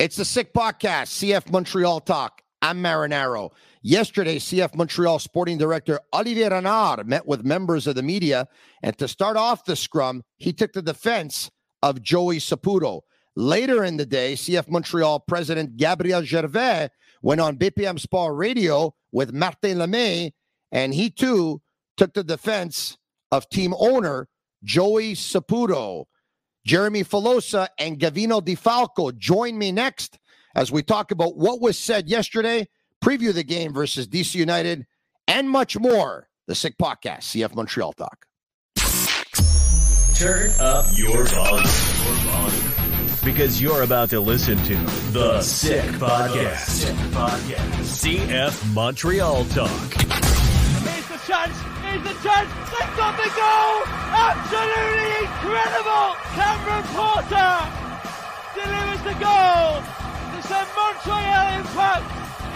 It's the Sick Podcast, CF Montreal Talk. I'm Marinaro. Yesterday, CF Montreal sporting director Olivier Renard met with members of the media. And to start off the scrum, he took the defense of Joey Saputo. Later in the day, CF Montreal president Gabriel Gervais went on BPM Sport Radio with Martin Lemay, and he too took the defense of team owner Joey Saputo. Jeremy Filosa, and Gavino De Falco join me next as we talk about what was said yesterday, preview the game versus DC United, and much more. The Sick Podcast, CF Montreal Talk. Turn up your volume. Because you're about to listen to The Sick Podcast. CF Montreal Talk. Here's the chance. Here's the chance. They've got the goal. Absolutely incredible. Cameron Porter delivers the goal to send Montreal Impact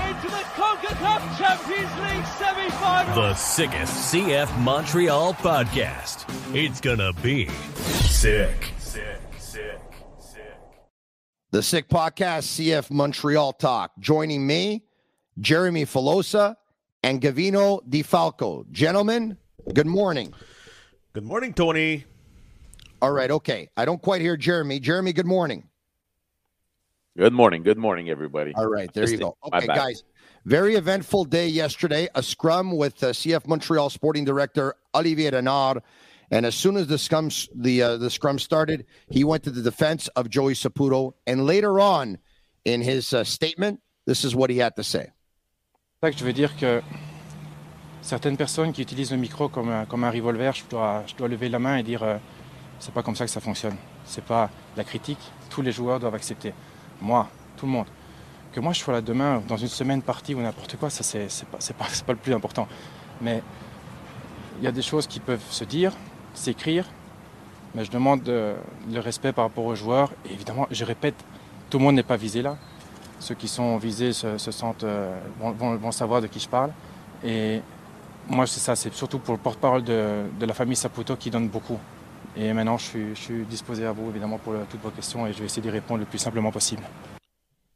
into the CONCACAF Champions League semi-final. The sickest CF Montreal podcast. It's gonna be sick. Sick, sick, sick. The Sick Podcast, CF Montreal Talk. Joining me, Jeremy Filosa and Gavino De Falco. Gentlemen, good morning. Good morning, Tony. All right, okay. I don't quite hear Jeremy. Jeremy, good morning. Good morning. Good morning, everybody. All right, there Just you go. Okay, guys. Very eventful day yesterday. A scrum with uh, CF Montreal sporting director Olivier Renard. And as soon as the scrum the uh, the scrum started, he went to the defense of Joey Saputo. And later on, in his uh, statement, this is what he had to say. C'est ça que je veux dire que certaines personnes qui utilisent le micro comme un, revolver, je dois, lever la main et dire euh, c'est pas comme ça que ça fonctionne. C'est pas la critique. Tous les joueurs doivent accepter. Moi, tout le monde. Que moi je sois là demain, dans une semaine partie ou n'importe quoi, ça c'est c'est pas, c'est pas, c'est pas le plus important. Mais il y a des choses qui peuvent se dire, s'écrire, mais je demande euh, le respect par rapport aux joueurs. Et évidemment, je répète, tout le monde n'est pas visé là. Ceux qui sont visés se, se sentent, euh, vont, vont- savoir de qui je parle. Et moi, c'est ça, c'est surtout pour le porte-parole de, de la famille Saputo qui donne beaucoup. Et maintenant, je suis, je suis disposé à vous, évidemment, pour euh, toutes vos questions et je vais essayer d'y répondre le plus simplement possible.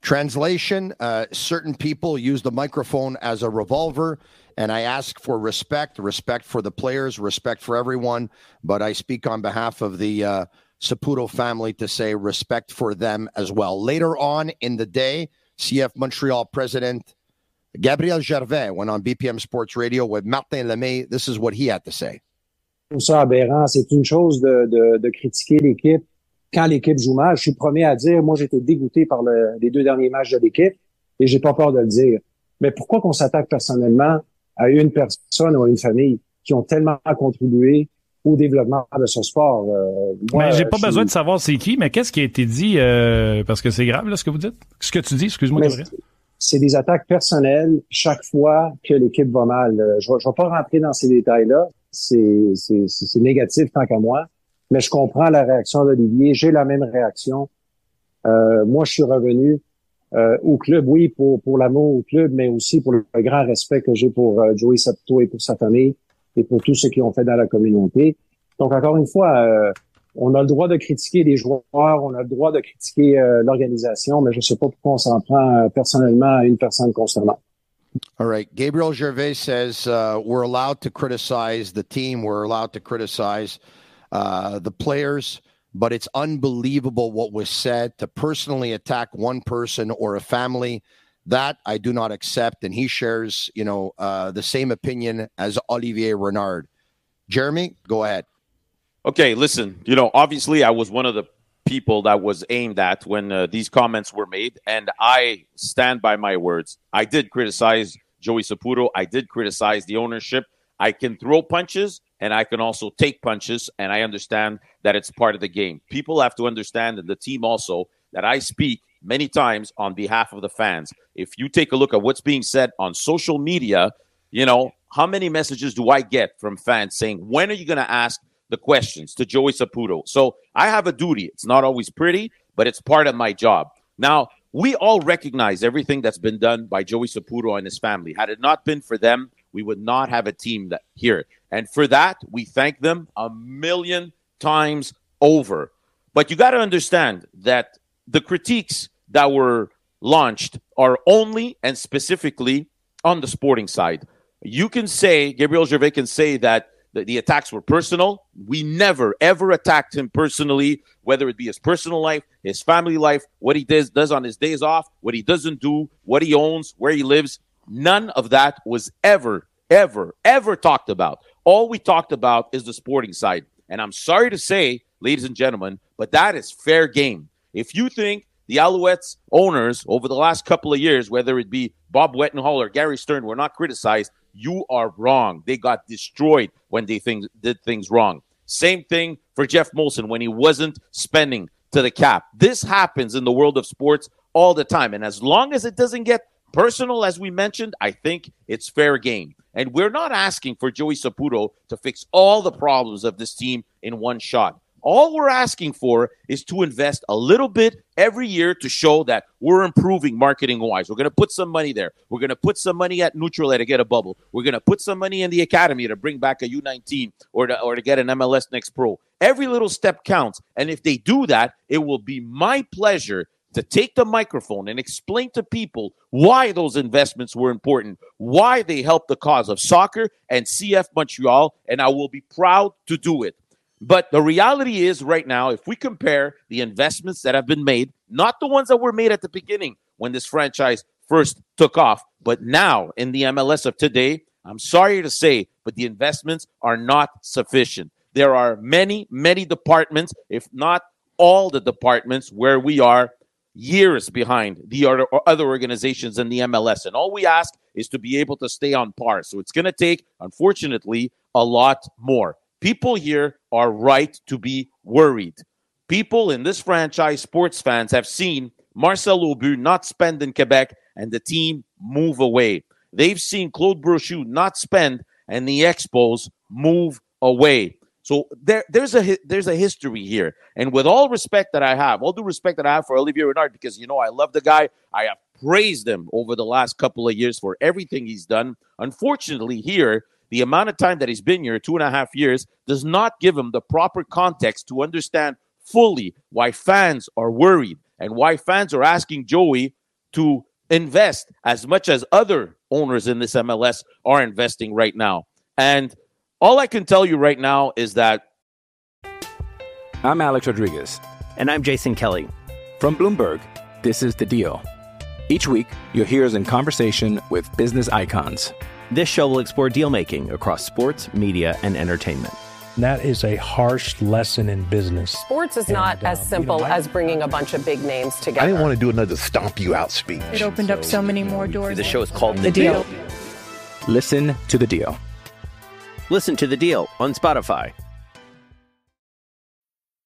Translation uh, Certain people use the microphone as a revolver, and I ask for respect respect for the players, respect for everyone. But I speak on behalf of the uh, Saputo family to say respect for them as well. Later on in the day, CF Montreal president Gabriel Gervais went on BPM Sports Radio with Martin Lemay. This is what he had to say. ça aberrant. C'est une chose de, critiquer l'équipe quand l'équipe joue mal. Je suis premier à dire, moi, j'étais dégoûté par le- les deux derniers matchs de l'équipe et j'ai pas peur de le dire. Mais pourquoi qu'on s'attaque personnellement à une personne ou à une famille qui ont tellement contribué au développement de ce sport? Euh, moi, mais j'ai pas besoin suis- de savoir c'est qui, mais qu'est-ce qui a été dit, euh, parce que c'est grave, là, ce que vous dites? Ce que tu dis, excuse-moi, c'est des attaques personnelles chaque fois que l'équipe va mal. Euh, Je ne vais pas rentrer dans ces détails-là. C'est c'est- c'est- c'est négatif tant qu'à moi. Mais je comprends la réaction d'Olivier. J'ai la même réaction. Euh, moi, je suis revenu euh, au club, oui, pour, pour l'amour au club, mais aussi pour le grand respect que j'ai pour euh, Joey Saputo et pour sa famille et pour tous ceux qui ont fait dans la communauté. Donc, encore une fois, euh, on a le droit de critiquer les joueurs, on a le droit de critiquer euh, l'organisation, mais je ne sais pas pourquoi on s'en prend euh, personnellement à une personne concernant. All right. Gabriel Gervais says uh, we're allowed to criticize the team. We're allowed to criticize uh, the players, but it's unbelievable what was said to personally attack one person or a family. That I do not accept. And he shares, you know, uh, the same opinion as Olivier Renard. Jeremy, go ahead. Okay, listen, you know, obviously I was one of the people that was aimed at when uh, these comments were made, and I stand by my words. I did criticize Joey Saputo. I did criticize the ownership. I can throw punches and I can also take punches, and I understand that it's part of the game. People have to understand, and the team also, that I speak many times on behalf of the fans. If you take a look at what's being said on social media, you know, how many messages do I get from fans saying, when are you going to ask the questions to Joey Saputo? So I have a duty. It's not always pretty, but it's part of my job. Now, we all recognize everything that's been done by Joey Saputo and his family. Had it not been for them, we would not have a team that here. And for that, we thank them a million times over. But you got to understand that the critiques that were launched are only and specifically on the sporting side. You can say, Gabriel Gervais can say that the, the, attacks were personal. We never, ever attacked him personally, whether it be his personal life, his family life, what he does, does on his days off, what he doesn't do, what he owns, where he lives. None of that was ever, ever, ever talked about. All we talked about is the sporting side. And I'm sorry to say, ladies and gentlemen, but that is fair game. If you think the Alouettes owners over the last couple of years, whether it be Bob Wetenhall or Gary Stern, were not criticized. You are wrong. They got destroyed when they think, did things wrong. Same thing for Jeff Molson when he wasn't spending to the cap. This happens in the world of sports all the time. And as long as it doesn't get personal, as we mentioned, I think it's fair game. And we're not asking for Joey Saputo to fix all the problems of this team in one shot. All we're asking for is to invest a little bit every year to show that we're improving marketing wise. We're going to put some money there. We're going to put some money at Nutrilait to get a bubble. We're going to put some money in the academy to bring back a U19 or to, or to get an MLS Next Pro. Every little step counts. And if they do that, it will be my pleasure to take the microphone and explain to people why those investments were important, why they helped the cause of soccer and CF Montreal, and I will be proud to do it. But the reality is, right now, if we compare the investments that have been made, not the ones that were made at the beginning when this franchise first took off, but now in the MLS of today, I'm sorry to say, but the investments are not sufficient. There are many, many departments, if not all the departments, where we are years behind the other, other organizations in the MLS. And all we ask is to be able to stay on par. So it's going to take, unfortunately, a lot more. People here are right to be worried. People in this franchise, sports fans, have seen Marcel Aubut not spend in Quebec and the team move away. They've seen Claude Brochu not spend and the Expos move away. So there, there's a there's a history here, and with all respect that I have, all due respect that I have for Olivier Renard, because you know I love the guy. I have praised him over the last couple of years for everything he's done. Unfortunately, here the amount of time that he's been here, two and a half years, does not give him the proper context to understand fully why fans are worried and why fans are asking Joey to invest as much as other owners in this MLS are investing right now. And all I can tell you right now is that. I'm Alex Rodriguez. And I'm Jason Kelly. From Bloomberg, this is The Deal. Each week, you'll hear us in conversation with business icons. This show will explore deal making across sports, media, and entertainment. That is a harsh lesson in business. Sports is and, not uh, as simple you know, I, as bringing a bunch of big names together. I didn't want to do another stomp you out speech. It opened so, up so many more doors. The show is called The, the deal. deal. Listen to the deal. Listen to the deal on Spotify.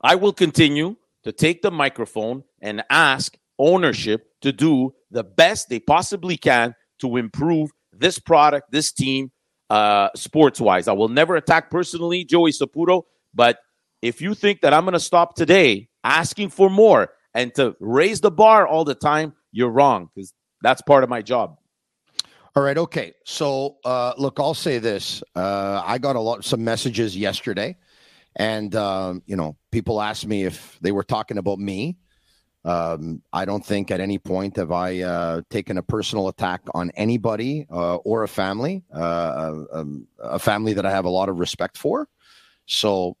I will continue to take the microphone and ask ownership to do the best they possibly can to improve this product, this team, uh, sports wise. I will never attack personally Joey Saputo, but if you think that I'm going to stop today asking for more and to raise the bar all the time, you're wrong because that's part of my job. All right. Okay. So, uh, look, I'll say this. Uh, I got a lot, some messages yesterday, and um, you know, people asked me if they were talking about me. Um, I don't think at any point have I uh, taken a personal attack on anybody uh, or a family, uh, um, a family that I have a lot of respect for. So,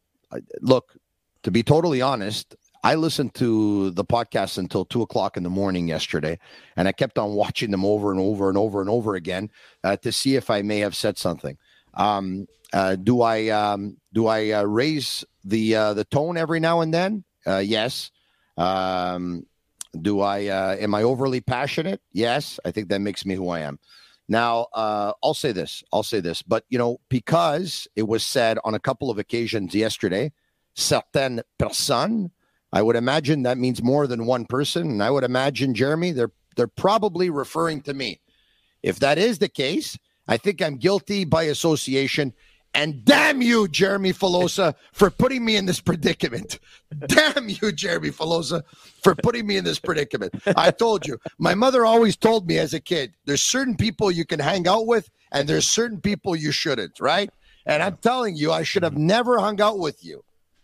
look, to be totally honest, I listened to the podcast until two o'clock in the morning yesterday, and I kept on watching them over and over and over and over again uh, to see if I may have said something. Um, uh, do I um, do I uh, raise the uh, the tone every now and then? Uh, yes. Um, do I uh, am I overly passionate? Yes. I think that makes me who I am. Now, uh, I'll say this. I'll say this, but you know, because it was said on a couple of occasions yesterday, certaines personnes. I would imagine that means more than one person, and I would imagine Jeremy, they're they're probably referring to me. If that is the case, I think I'm guilty by association. And damn you, Jeremy Filosa, for putting me in this predicament. Damn you, Jeremy Filosa, for putting me in this predicament. I told you, my mother always told me as a kid, there's certain people you can hang out with, and there's certain people you shouldn't, right? And I'm telling you, I should have never hung out with you.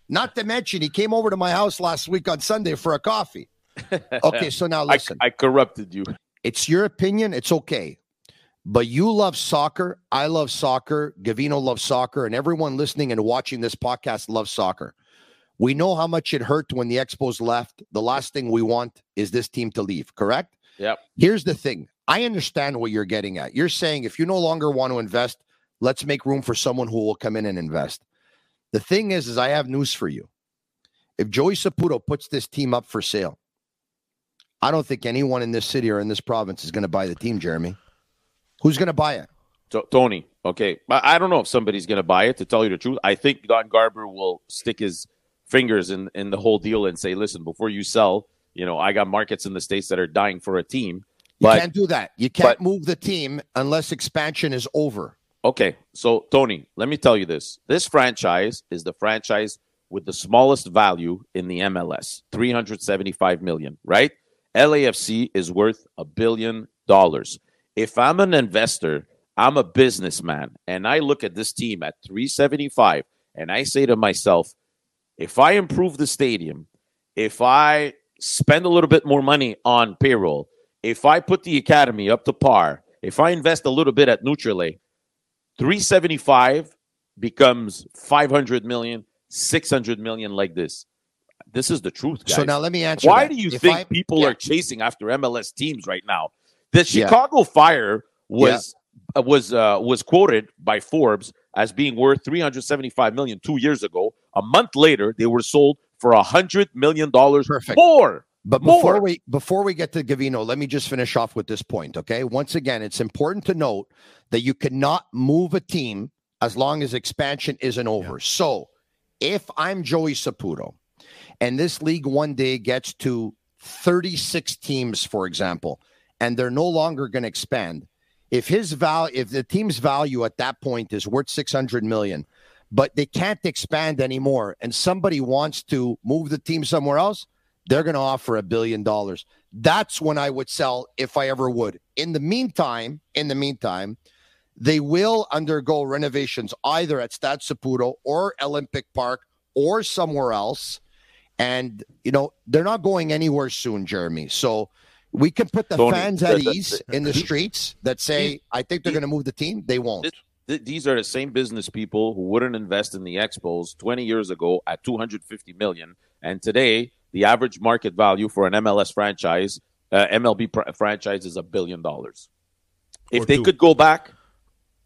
Not to mention, he came over to my house last week on Sunday for a coffee. Okay, so now listen. I, I corrupted you. It's your opinion. It's okay. But you love soccer. I love soccer. Gavino loves soccer. And everyone listening and watching this podcast loves soccer. We know how much it hurt when the Expos left. The last thing we want is this team to leave, correct? Yep. Here's the thing I understand what you're getting at. You're saying if you no longer want to invest, let's make room for someone who will come in and invest. The thing is, is I have news for you. If Joey Saputo puts this team up for sale, I don't think anyone in this city or in this province is going to buy the team, Jeremy. Who's going to buy it? So, Tony, okay. I I don't know if somebody's going to buy it, to tell you the truth. I think Don Garber will stick his fingers in, in the whole deal and say, listen, before you sell, you know, I got markets in the States that are dying for a team. You can't do that. You can't move the team unless expansion is over. Okay, so Tony, let me tell you this. This franchise is the franchise with the smallest value in the MLS, 375 million, right? LAFC is worth a billion dollars. If I'm an investor, I'm a businessman, and I look at this team at 375 and I say to myself, if I improve the stadium, if I spend a little bit more money on payroll, if I put the academy up to par, if I invest a little bit at Nutrilait, 375 becomes 500 million, 600 million like this. This is the truth, guys. So now let me answer Why that. do you If think I- people yeah. are chasing after MLS teams right now? The Yeah. Chicago Fire was uh, was uh, was quoted by Forbes as being worth 375 million two years ago. A month later, they were sold for a hundred million dollars more. But More. before we before we get to Gavino, let me just finish off with this point. Okay. Once again, it's important to note that you cannot move a team as long as expansion isn't over. So if I'm Joey Saputo and this league one day gets to 36 teams, for example, and they're no longer going to expand, if his value, if the team's value at that point is worth 600 million, but they can't expand anymore, and somebody wants to move the team somewhere else, they're going to offer a billion dollars. That's when I would sell if I ever would. In the meantime, in the meantime, they will undergo renovations either at Stade Saputo or Olympic Park or somewhere else. And, you know, they're not going anywhere soon, Jeremy. So we can put the Tony, fans at the- the- ease the- in the the- streets that say, I think they're going to move the team. They won't. Th- these are the same business people who wouldn't invest in the Expos 20 years ago at 250 million, and today the average market value for an MLS franchise, uh, MLB pr- franchise, is a billion dollars. If Or they two. could go back,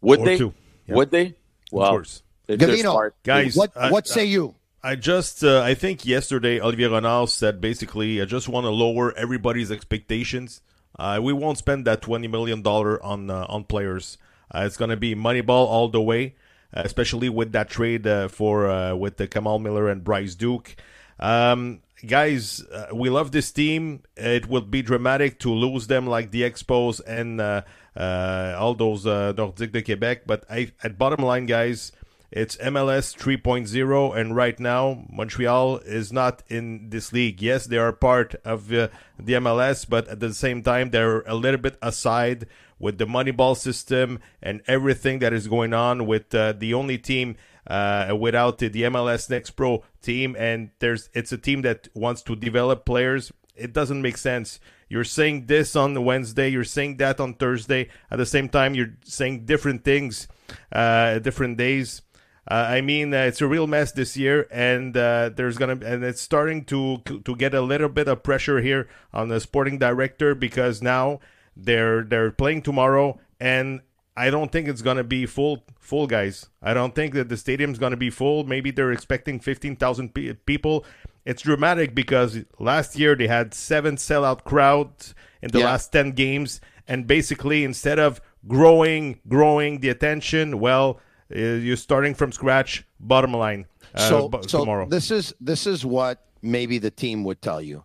would Or they? Yeah. Would they? Well, course. if they're Gavino, smart, guys would. I- what say I- you i just uh, i think yesterday olivier renard said basically i just want to lower everybody's expectations. Uh, we won't spend that 20 million dollar on uh, on players. Uh, it's going to be moneyball all the way especially with that trade uh, for uh, with the kamal miller and bryce duke. Um, guys we love this team. It will be dramatic to lose them like the expos and all those nordiques de quebec but I, at bottom line guys it's MLS 3.0, and right now Montreal is not in this league. Yes, they are part of uh, the MLS, but at the same time they're a little bit aside with the Moneyball system and everything that is going on with uh, the only team uh, without the, MLS Next Pro team, and there's it's a team that wants to develop players. It doesn't make sense. You're saying this on Wednesday, you're saying that on Thursday. At the same time, you're saying different things, uh, different days. Uh, I mean, uh, it's a real mess this year, and uh, there's gonna and it's starting to to get a little bit of pressure here on the sporting director because now they're they're playing tomorrow, and I don't think it's gonna be full full guys. I don't think that the stadium's gonna be full. Maybe they're expecting fifteen thousand pe- people. It's dramatic because last year they had seven sellout crowds in the Yeah. last ten games, and basically instead of growing growing the attention, well, you're starting from scratch. Bottom line, uh, so, bu- so tomorrow. this is this is what maybe the team would tell you.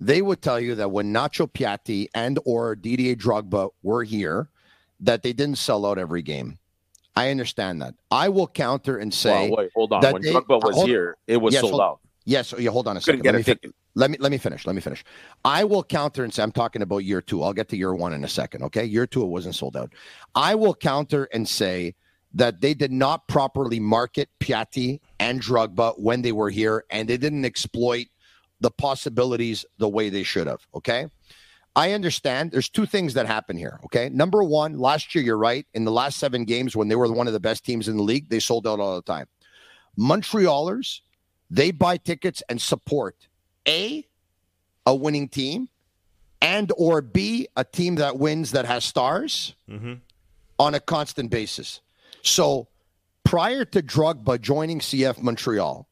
They would tell you that when Nacho Piatti and or Didier Drogba were here, that they didn't sell out every game. I understand that. I will counter and say, Well, wait, hold on. that When they- Drogba was hold- here, it was Yes, sold hold- out. Yes, yeah, hold on a Couldn't second. get Let a me, fin- ticket. let me let me finish. Let me finish. I will counter and say I'm talking about year two. I'll get to year one in a second. Okay, year two it wasn't sold out. I will counter and say that they did not properly market Piatti and Drogba when they were here, and they didn't exploit the possibilities the way they should have. Okay. I understand there's two things that happen here. Okay. Number one, last year, you're right. In the last seven games, when they were one of the best teams in the league, they sold out all the time. Montrealers, they buy tickets and support A, a winning team, and or B, a team that wins that has stars Mm-hmm. on a constant basis. So prior to Drogba joining CF Montreal,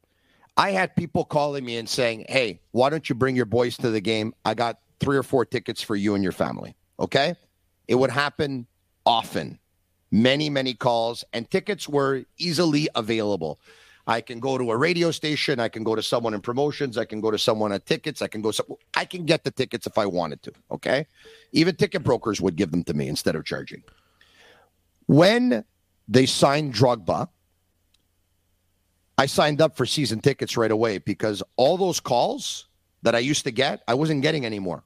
I had people calling me and saying, Hey, why don't you bring your boys to the game? I got three or four tickets for you and your family. Okay. It would happen often, many, many calls, and tickets were easily available. I can go to a radio station. I can go to someone in promotions. I can go to someone at tickets. I can go. So, I can get the tickets if I wanted to. Okay, even ticket brokers would give them to me instead of charging. When they signed Drogba, I signed up for season tickets right away because all those calls that I used to get, I wasn't getting anymore.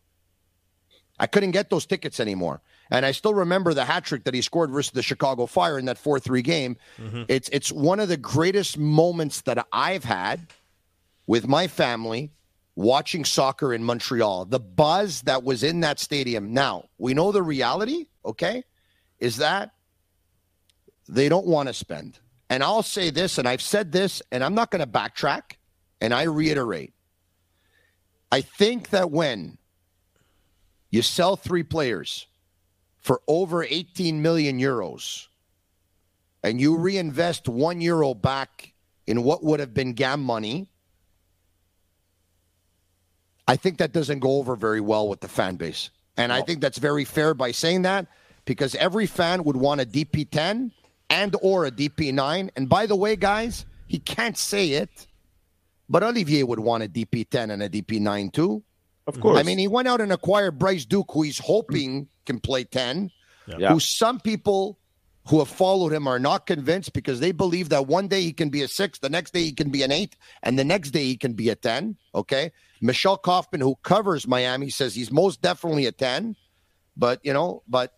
I couldn't get those tickets anymore. And I still remember the hat trick that he scored versus the Chicago Fire in that 4 3 game. Mm-hmm. It's, it's one of the greatest moments that I've had with my family watching soccer in Montreal. The buzz that was in that stadium. Now, we know the reality, okay, is that they don't want to spend. And I'll say this, and I've said this, and I'm not going to backtrack, and I reiterate. I think that when you sell three players for over 18 million euros and you reinvest one euro back in what would have been GAM money, I think that doesn't go over very well with the fan base. And I think that's very fair by saying that because every fan would want a DP10 and or a DP9. And by the way, guys, he can't say it, but Olivier would want a DP10 and a DP9 too. Of course. I mean, he went out and acquired Bryce Duke, who he's hoping can play 10, Yeah. who some people who have followed him are not convinced because they believe that one day he can be a six, the next day he can be an eight, and the next day he can be a 10. Okay. Michelle Kaufman, who covers Miami, says he's most definitely a 10. But, you know, but,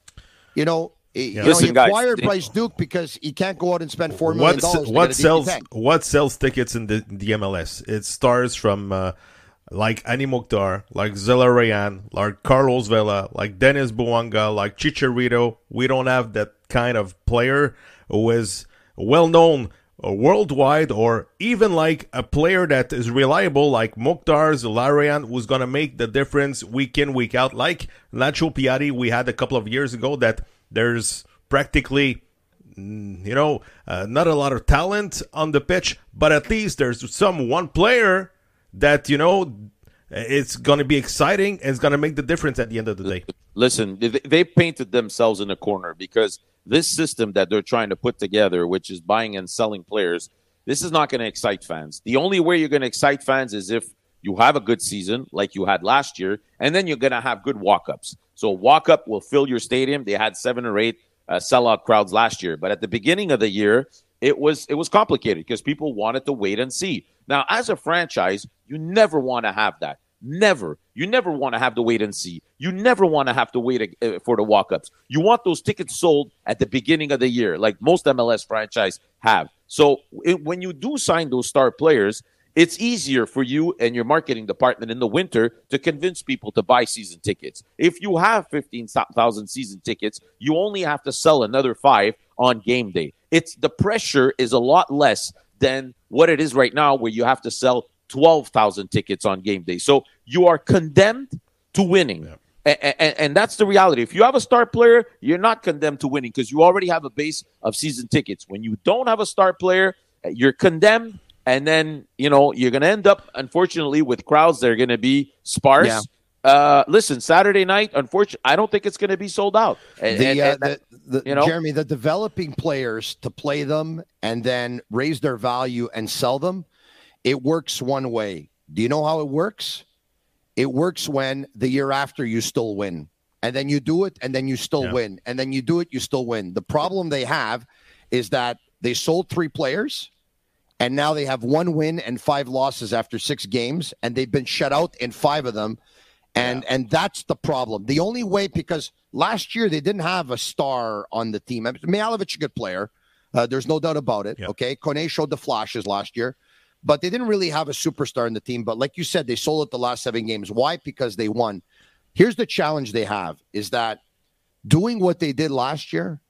you know, he- you know, he acquired the- Bryce Duke because he can't go out and spend $4 million. What to get what a sells what sells tickets in the the MLS? It stars from uh, like Hany Mukhtar, like Zelarayán, like Carlos Vela, like Denis Bouanga, like Chicharito. We don't have that kind of player who is well known uh, worldwide, or even like a player that is reliable, like Mukhtar Zelarayán, who's gonna make the difference week in week out. Like Nacho Piatti, we had a couple of years ago. That there's practically mm, you know, uh, not a lot of talent on the pitch, but at least there's some one player that you know it's going to be exciting and it's going to make the difference at the end of the day. Listen, they, painted themselves in a corner because this system that they're trying to put together, which is buying and selling players, this is not going to excite fans. The only way you're going to excite fans is if you have a good season like you had last year, and then you're going to have good walk ups. So, walk up will fill your stadium. They had seven or eight uh, sellout crowds last year. But at the beginning of the year, it was it was complicated because people wanted to wait and see. Now, as a franchise, you never want to have that. Never. You never want to have to wait and see. You never want to have to wait uh, for the walk-ups. You want those tickets sold at the beginning of the year, like most MLS franchise have. So it, when you do sign those star players, it's easier for you and your marketing department in the winter to convince people to buy season tickets. If you have 15,000 season tickets, you only have to sell another 5 on game day. It's the pressure is a lot less than what it is right now where you have to sell 12,000 tickets on game day. So you are condemned to winning. Yeah. And, that's the reality. If you have a star player, you're not condemned to winning because you already have a base of season tickets. When you don't have a star player, you're condemned. And then, you know, you're going to end up, unfortunately, with crowds that are going to be sparse. Yeah. Uh, listen, Saturday night, unfortunately, I don't think it's going to be sold out. And, the, and, uh, the, the, you know, Jeremy, the developing players to play them and then raise their value and sell them – it works one way. Do you know how it works? It works when the year after you still win. And then you do it and then you still yeah. win. And then you do it, you still win. The problem they have is that they sold three players and now they have one win and five losses after six games and they've been shut out in five of them. And yeah. and that's the problem. The only way because last year they didn't have a star on the team. Mihailovic, a good player. Uh, there's no doubt about it. Okay. Kone showed the flashes last year but they didn't really have a superstar in the team. But like you said, they sold it the last seven games. Why? Because they won. Here's the challenge they have is that doing what they did last year,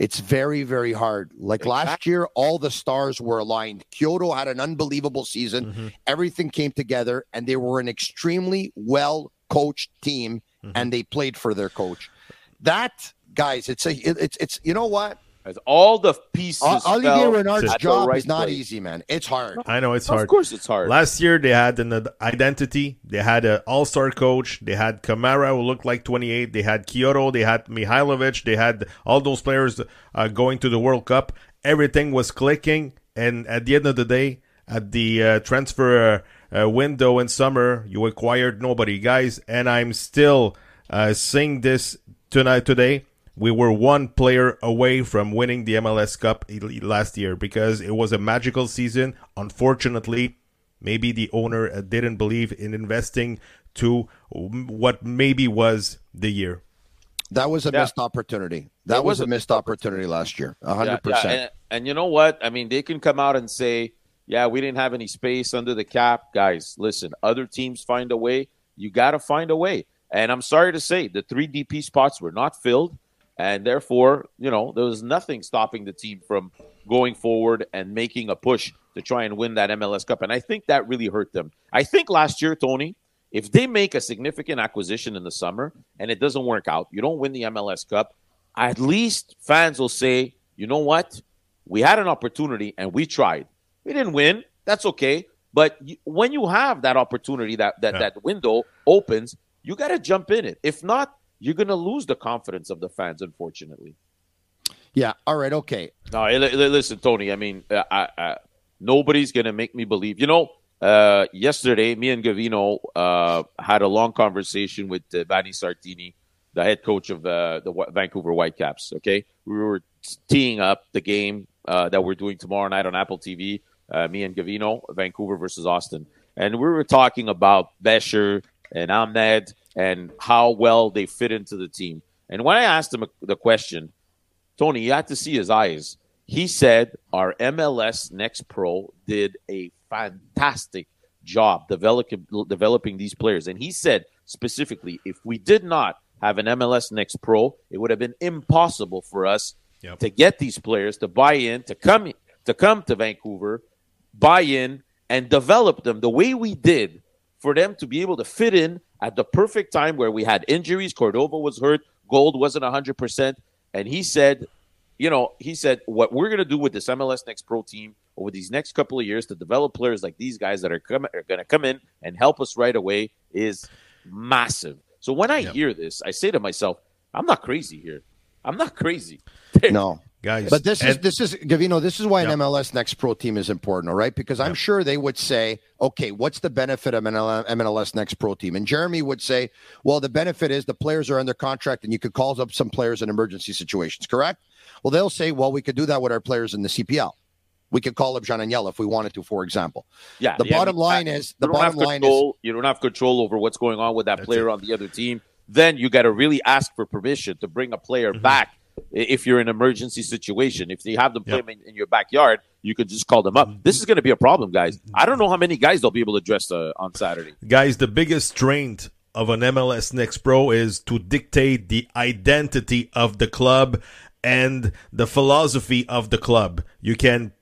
it's very, very hard. Like exactly. last year, all the stars were aligned. Quioto had an unbelievable season. Mm-hmm. Everything came together, and they were an extremely well coached team, mm-hmm. and they played for their coach. That, guys, it's a, it's, it's, you know what? As all the pieces. Uh, Olivier Renard's job right is not place. easy, man. It's hard. I know it's hard. Of course, it's hard. Last year they had an identity. They had an all-star coach. They had Kamara who looked like 28. They had Quioto. They had Mihailovic. They had all those players uh, going to the World Cup. Everything was clicking, and at the end of the day, at the uh, transfer uh, window in summer, you acquired nobody, guys. And I'm still uh, saying this tonight today we were one player away from winning the MLS Cup last year because it was a magical season. Unfortunately, maybe the owner uh, didn't believe in investing to what maybe was the year. That was a yeah. missed opportunity. That was, was, a missed opportunity last year. 100%. Yeah, yeah. And, and you know what? I mean, they can come out and say, yeah, we didn't have any space under the cap. Guys, listen, other teams find a way. You got to find a way. And I'm sorry to say, the three DP spots were not filled. And therefore, you know, there was nothing stopping the team from going forward and making a push to try and win that MLS Cup. And I think that really hurt them. I think last year, Tony, if they make a significant acquisition in the summer and it doesn't work out, you don't win the MLS Cup, at least fans will say, you know what? We had an opportunity and we tried. We didn't win. That's okay. But when you have that opportunity, that that, yeah. that window opens, you got to jump in it. If not, you're going to lose the confidence of the fans, unfortunately. Yeah. All right. Okay. No, listen, Tony. I mean, uh, I, I, nobody's going to make me believe. You know, uh, yesterday, me and Gavino uh, had a long conversation with uh, Vanni Sartini, the head coach of uh, the Vancouver Whitecaps. Okay, we were teeing up the game uh, that we're doing tomorrow night on Apple TV. Uh, me and Gavino, Vancouver versus Austin, and we were talking about Becher and Ahmed and how well they fit into the team. And when I asked him the question, Tony, you had to see his eyes. He said our MLS Next Pro did a fantastic job developing developing these players. And he said specifically, if we did not have an MLS Next Pro, it would have been impossible for us yep. to get these players to buy in, to come to come to Vancouver, buy in, and develop them the way we did for them to be able to fit in at the perfect time where we had injuries. Cordova was hurt, Gauld wasn't 100%. And he said, you know, he said, what we're going to do with this MLS Next Pro team over these next couple of years to develop players like these guys that are, come, are going to come in and help us right away is massive. So when I yep. hear this, I say to myself, I'm not crazy here. I'm not crazy. no guys. But this and, is this is Gavino. This is why yeah. an MLS Next Pro team is important, all right? Because I'm yeah. sure they would say, okay, what's the benefit of an MLS Next Pro team? And Jeremy would say, well, the benefit is the players are under contract, and you could call up some players in emergency situations. Correct? Well, they'll say, well, we could do that with our players in the CPL. We could call up Jean Agnel if we wanted to, for example. Yeah. The yeah, bottom I mean, line is the you don't have bottom line is you don't have control over what's going on with that player on the other team. Then you got to really ask for permission to bring a player Mm-hmm. back i- if you're in an emergency situation. If they have them play him in, in your backyard, you can just call them up. Mm-hmm. This is going to be a problem, guys. I don't know how many guys they'll be able to dress uh, on Saturday. Guys, the biggest strength of an MLS Next Pro is to dictate the identity of the club and the philosophy of the club. You can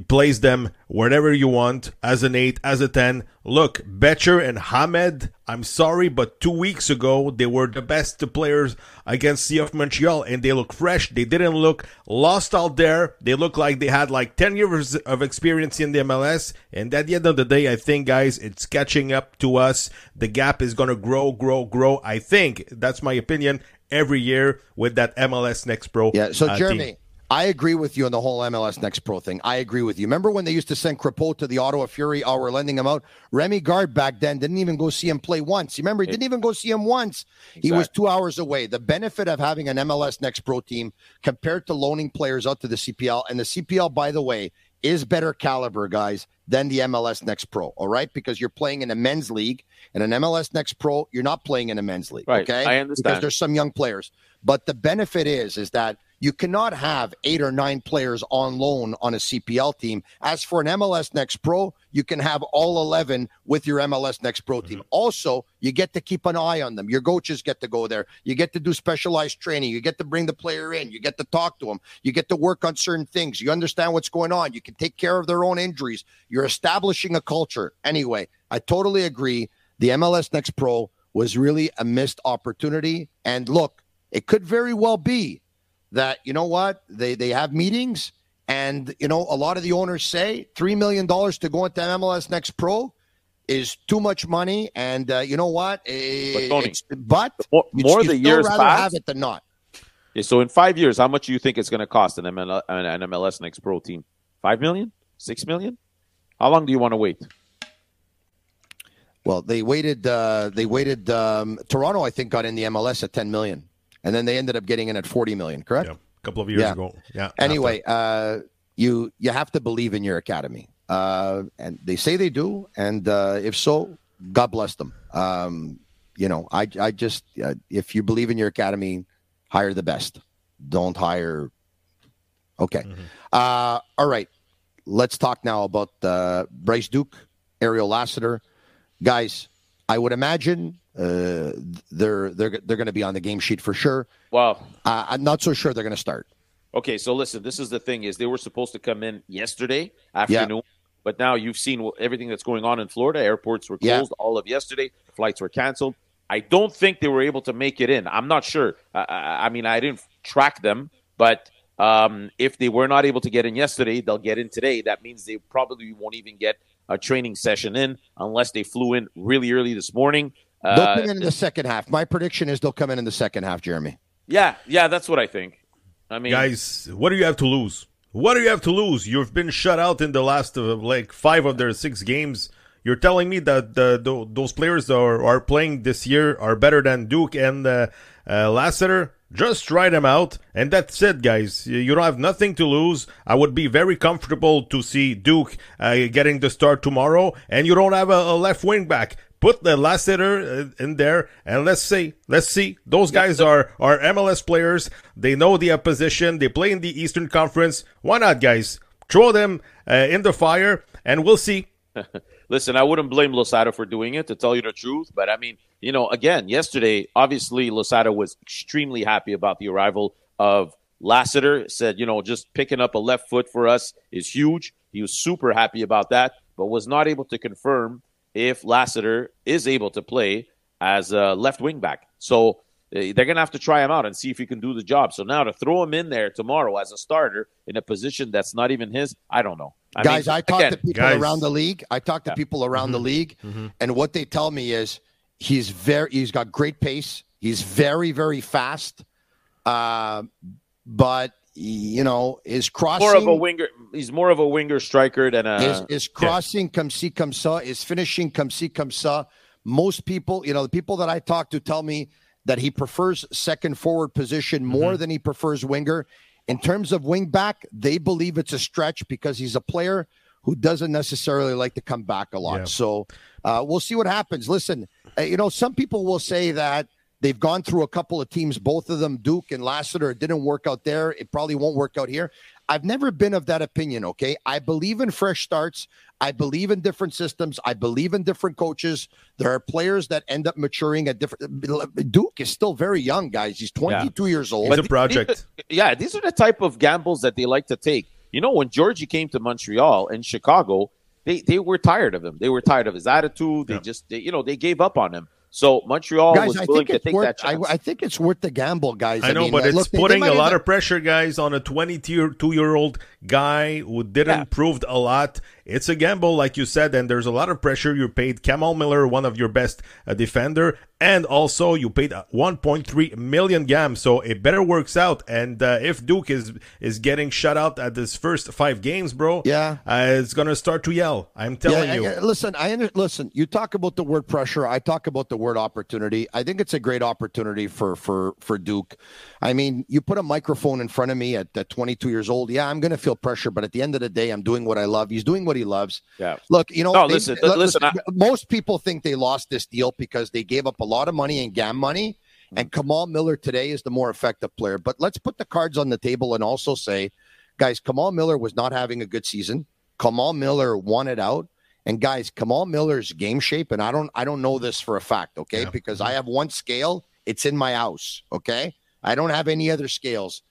place them wherever you want, as an 8, as a 10. Look, Becher and Hamed, I'm sorry, but two weeks ago, they were the best players against CF Montreal, and they look fresh. They didn't look lost out there. They look like they had like 10 years of experience in the MLS. And at the end of the day, I think, guys, it's catching up to us. The gap is going to grow, grow, grow. I think, that's my opinion, every year with that MLS Next Pro. Yeah. So uh, Jeremy, team. I agree with you on the whole MLS Next Pro thing. I agree with you. Remember when they used to send Crepeau to the Ottawa Fury? We're lending him out. Remy Garde back then didn't even go see him play once. You remember he didn't even go see him once. He was two hours away. The benefit of having an MLS Next Pro team compared to loaning players out to the CPL, and the CPL, by the way, is better caliber, guys, than the MLS Next Pro. All right, because you're playing in a men's league, and an MLS Next Pro, you're not playing in a men's league. Right. Okay, I understand. because there's some young players. But the benefit is, is that you cannot have eight or nine players on loan on a CPL team. As for an MLS Next Pro, you can have all 11 with your MLS Next Pro team. Mm-hmm. Also, you get to keep an eye on them. Your coaches get to go there. You get to do specialized training. You get to bring the player in. You get to talk to them. You get to work on certain things. You understand what's going on. You can take care of their own injuries. You're establishing a culture. Anyway, I totally agree. The MLS Next Pro was really a missed opportunity. And look, it could very well be that you know what they they have meetings and you know a lot of the owners say three million dollars to go into MLS Next Pro is too much money and uh, you know what But Tony, It's- but more, more the years rather pass. have it than not Yeah, so in five years, how much do you think it's going to cost an, ML, an an MLS Next Pro team? Five million? Six million? How long do you want to wait? well they waited uh, they waited um, Toronto I think got in the MLS at 10 million and then they ended up getting in at 40 million correct a couple of years Yeah. ago. Yeah. anyway, uh, you you have to believe in your academy, uh, and they say they do. And uh, if so, God bless them. Um, you know, I I just uh, if you believe in your academy, hire the best. Don't hire. Okay, uh, all right. Let's talk now about uh, Bryce Duke, Ariel Lassiter, guys. I would imagine uh, they're they're they're going to be on the game sheet for sure. Well, uh, I'm not so sure they're going to start. Okay, so listen, this is the thing: is they were supposed to come in yesterday afternoon, but now you've seen everything that's going on in Florida. Airports were Yeah. closed all of yesterday. Flights were canceled. I don't think they were able to make it in. I'm not sure. I, I, I mean, I didn't track them, but um, if they were not able to get in yesterday, they'll get in today. That means they probably won't even get a training session in unless they flew in really early this morning. They'll Uh, come in in the second half. My prediction is they'll come in in the second half, Jeremy. yeah, yeah, that's what I think. I mean, guys, what do you have to lose? What do you have to lose? You've been shut out in the last uh, like five of their six games. You're telling me that the, the, those players are, are playing this year are better than Duke and uh, uh, Lassiter? Just try them out, and that's it, guys. You you don't have nothing to lose. I would be very comfortable to see Duke uh, getting the start tomorrow, and you don't have a, a left wing back. Put the Lassiter uh, in there, and let's see, let's see. Those guys are are MLS players. They know the opposition. They play in the Eastern Conference. Why not, guys? Throw them uh, in the fire, and we'll see. Listen, I wouldn't blame Losada for doing it, to tell you the truth. But I mean, you know, again, yesterday, obviously, Losada was extremely happy about the arrival of Lassiter. Said, you know, just picking up a left foot for us is huge. He was super happy about that, but was not able to confirm if Lassiter is able to play as a left wing back. So uh, they're going to have to try him out and see if he can do the job. So now to throw him in there tomorrow as a starter in a position that's not even his, I don't know. I guys, mean, I talk again, to people guys. around the league. I talk to Yeah. people around the league, Mhm. and what they tell me is he's very he's got great pace. He's very very fast, uh, but you know is crossing more of a winger. He's more of a winger striker than a. is, his crossing come see come sa. His finishing come see come sa. Most people, you know, the people that I talk to tell me that he prefers second forward position more than he prefers winger. In terms of wing back, they believe it's a stretch because he's a player who doesn't necessarily like to come back a lot. Yeah. So uh, we'll see what happens. Listen, uh, you know, some people will say that they've gone through a couple of teams, both of them, Duke and Lassiter. It didn't work out there. It probably won't work out here. I've never been of that opinion. Okay. I believe in fresh starts. I believe in different systems. I believe in different coaches. There are players that end up maturing at different. Duke is still very young, guys. He's 22 years old. It's a project. yeah, these are the type of gambles that they like to take. You know, when Georgie came to Montreal and Chicago, they they were tired of him. They were tired of his attitude. They just, they, you know, they gave up on him. So Montreal guys, was I willing think to it's take worth. that chance. I think it's worth the gamble, guys. I know, mean, but uh, it's look, they- they putting a lot have- of pressure, guys, on a 22 year old guy who didn't prove a lot. It's a gamble, like you said, and there's a lot of pressure. You paid Kamal Miller, one of your best uh, defender, and also you paid uh, 1.3 million gam, so it better works out. And uh, if Duke is is getting shut out at this first five games, bro, yeah, uh, it's gonna start to yell. I'm telling Yeah, you. I- I- listen, I under, listen. You talk about the word pressure. I talk about the word opportunity. I think it's a great opportunity for for for Duke. I mean, you put a microphone in front of me at, at 22 years old. Yeah, I'm going to feel pressure, but at the end of the day, I'm doing what I love. He's doing what he loves. Yeah. Look, you know, No, they- listen, look, listen, I- most people think they lost this deal because they gave up a lot of money in GAM money. Mm-hmm. And Kamal Miller today is the more effective player. But let's put the cards on the table and also say, guys, Kamal Miller was not having a good season. Kamal Miller won it out. And guys, Kamal Miller's game shape, and I don't I don't know this for a fact, okay? Because I mm-hmm. have one scale, it's in my house, okay? I don't have any other scales.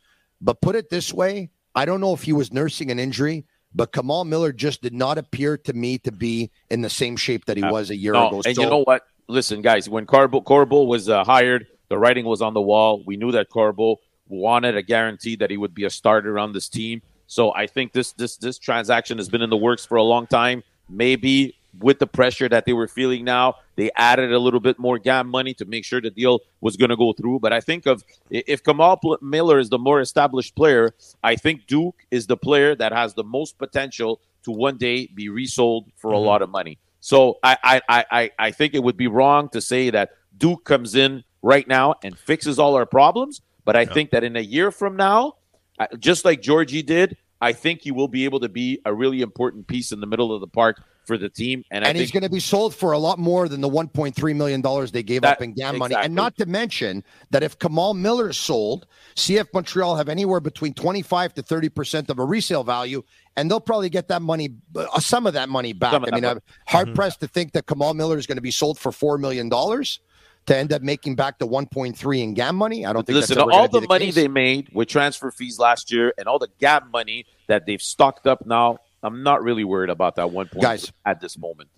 But put it this way, I don't know if he was nursing an injury, but Kamal Miller just did not appear to me to be in the same shape that he was a year No, ago. And So- you know what? Listen, guys, when Carbo, Corbo was uh, hired, the writing was on the wall. We knew that Corbo wanted a guarantee that he would be a starter on this team. So I think this this this transaction has been in the works for a long time. Maybe with the pressure that they were feeling now, they added a little bit more gam money to make sure the deal was going to go through. But I think of if Kamal Miller is the more established player, I think Duke is the player that has the most potential to one day be resold for a lot of money. So I, I, I, I- I think it would be wrong to say that Duke comes in right now and fixes all our problems. But I think that in a year from now, uh, just like Georgie did, I think he will be able to be a really important piece in the middle of the park for the team. And, I and think he's going to be sold for a lot more than the 1.3 million dollars they gave up in GAM money. exactly. And not to mention that if Kamal Miller is sold, CF Montreal have anywhere between 25 to 30 percent of a resale value, and they'll probably get that money, uh, some of that money back. Some of I mean, that I'm money. hard Mhm. pressed to think that Kamal Miller is going to be sold for four million dollars to end up making back the 1.3 in GAM money. I don't think Listen, that's ever all gonna the money case. they made with transfer fees last year and all the GAM money that they've stocked up now, I'm not really worried about that one point Guys. at this moment.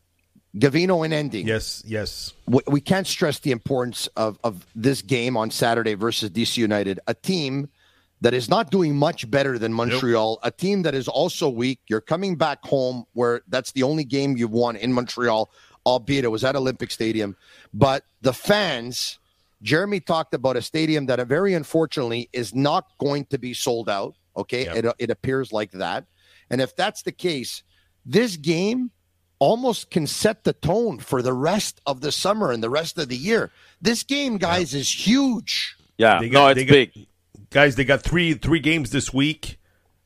Gavino in ending. Yes, yes. we, we can't stress the importance of, of this game on Saturday versus DC United, a team that is not doing much better than Montreal, a team that is also weak. You're coming back home where that's the only game you've won in Montreal, albeit it was at Olympic Stadium. But the fans, Jeremy talked about a stadium that very unfortunately is not going to be sold out. Okay. It, it appears like that. And if that's the case, this game almost can set the tone for the rest of the summer and the rest of the year. This game, guys, is huge. Yeah, They no, got- it's they got- big. Guys, they got three three games this week.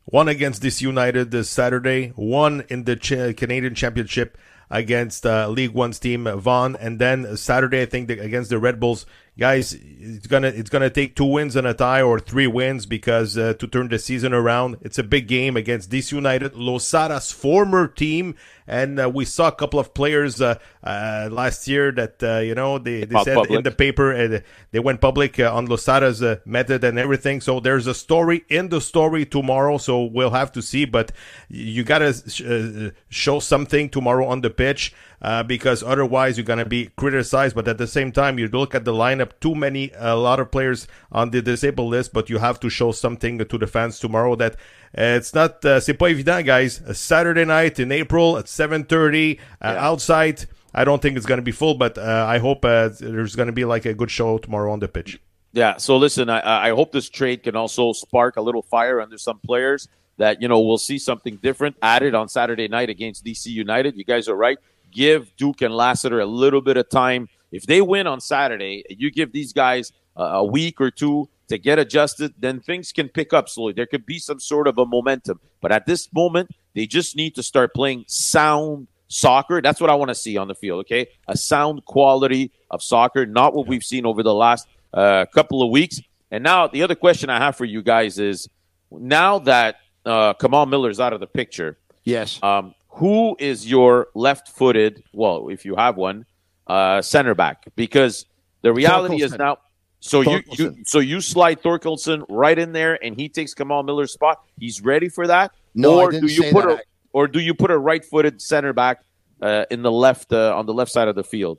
One against DC United this Saturday. One in the Ch- Canadian Championship against uh, League One's team Vaughan, and then Saturday I think against the Red Bulls. Guys, it's gonna it's gonna take two wins and a tie or three wins because uh, to turn the season around. It's a big game against DC United, Losada's former team, and uh, we saw a couple of players uh, uh, last year that uh, you know they, they said public. in the paper uh, they went public uh, on Losada's uh, method and everything. So there's a story in the story tomorrow. So we'll have to see, but you gotta sh- uh, show something tomorrow on the pitch. Uh, because otherwise you're gonna be criticized. But at the same time, you look at the lineup, too many, a lot of players on the disabled list. But you have to show something to the fans tomorrow that it's not. Uh, c'est pas évident, guys. A Saturday night in April at 7:30 uh, outside. I don't think it's going to be full, but uh, I hope uh, there's going to be like a good show tomorrow on the pitch. Yeah. So listen, I, I hope this trade can also spark a little fire under some players that you know we'll see something different added on Saturday night against DC United. You guys are right. Give Duke and Lassiter a little bit of time. If they win on Saturday, you give these guys uh, a week or two to get adjusted, then things can pick up slowly. There could be some sort of a momentum. But at this moment, they just need to start playing sound soccer. That's what I want to see on the field, okay? A sound quality of soccer, not what we've seen over the last uh, couple of weeks. And now the other question I have for you guys is now that uh, Kamal Miller's out of the picture, yes, um, who is your left-footed? Well, if you have one, uh, center back, because the reality is Thorkelson. now. So you, you so you slide Thorkelson right in there, and he takes Kamal Miller's spot. He's ready for that. No, I or didn't do you say put that. a or do you put a right-footed center back uh, in the left uh, on the left side of the field?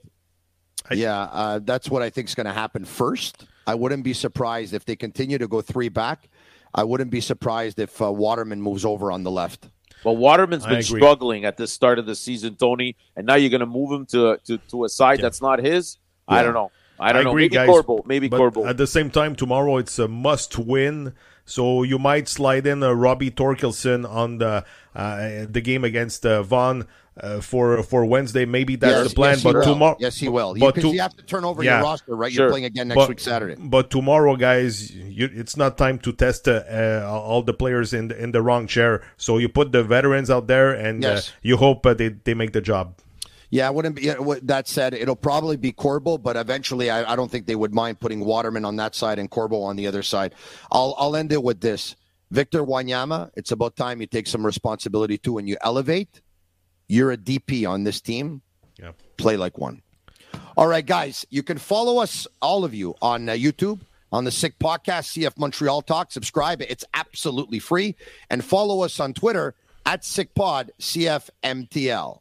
yeah, uh, that's what I think is going to happen first. I wouldn't be surprised if they continue to go three back. I wouldn't be surprised if uh, Waterman moves over on the left. Well, Waterman's been struggling at the start of the season, Tony, and now you're going to move him to to, to a side that's not his. I don't know. I don't know. agree, maybe guys. Corbo. Maybe but Corbo. At the same time, tomorrow it's a must-win. So you might slide in a Robbie Torkelson on the uh, the game against uh, Vaughan uh, for for Wednesday. Maybe that's Yes, the plan. yes, but tomorrow, Yes, he will. But Because to- you have to turn over Yeah. your roster, right? You're playing again next But- week Saturday. But tomorrow, guys, you, it's not time to test uh, uh, all the players in the, in the wrong chair. So you put the veterans out there, and Yes. uh, you hope uh, they they make the job. Yeah, it wouldn't be. That said, it'll probably be Corbo, but eventually, I, I don't think they would mind putting Waterman on that side and Corbo on the other side. I'll I'll end it with this: Victor Wanyama. It's about time you take some responsibility too, and you elevate. You're a DP on this team. Yeah. Play like one. All right, guys, you can follow us, all of you, on uh, YouTube. On the Sick Podcast, CF Montreal Talk. Subscribe. It's absolutely free. And follow us on Twitter at SickPod CFMTL.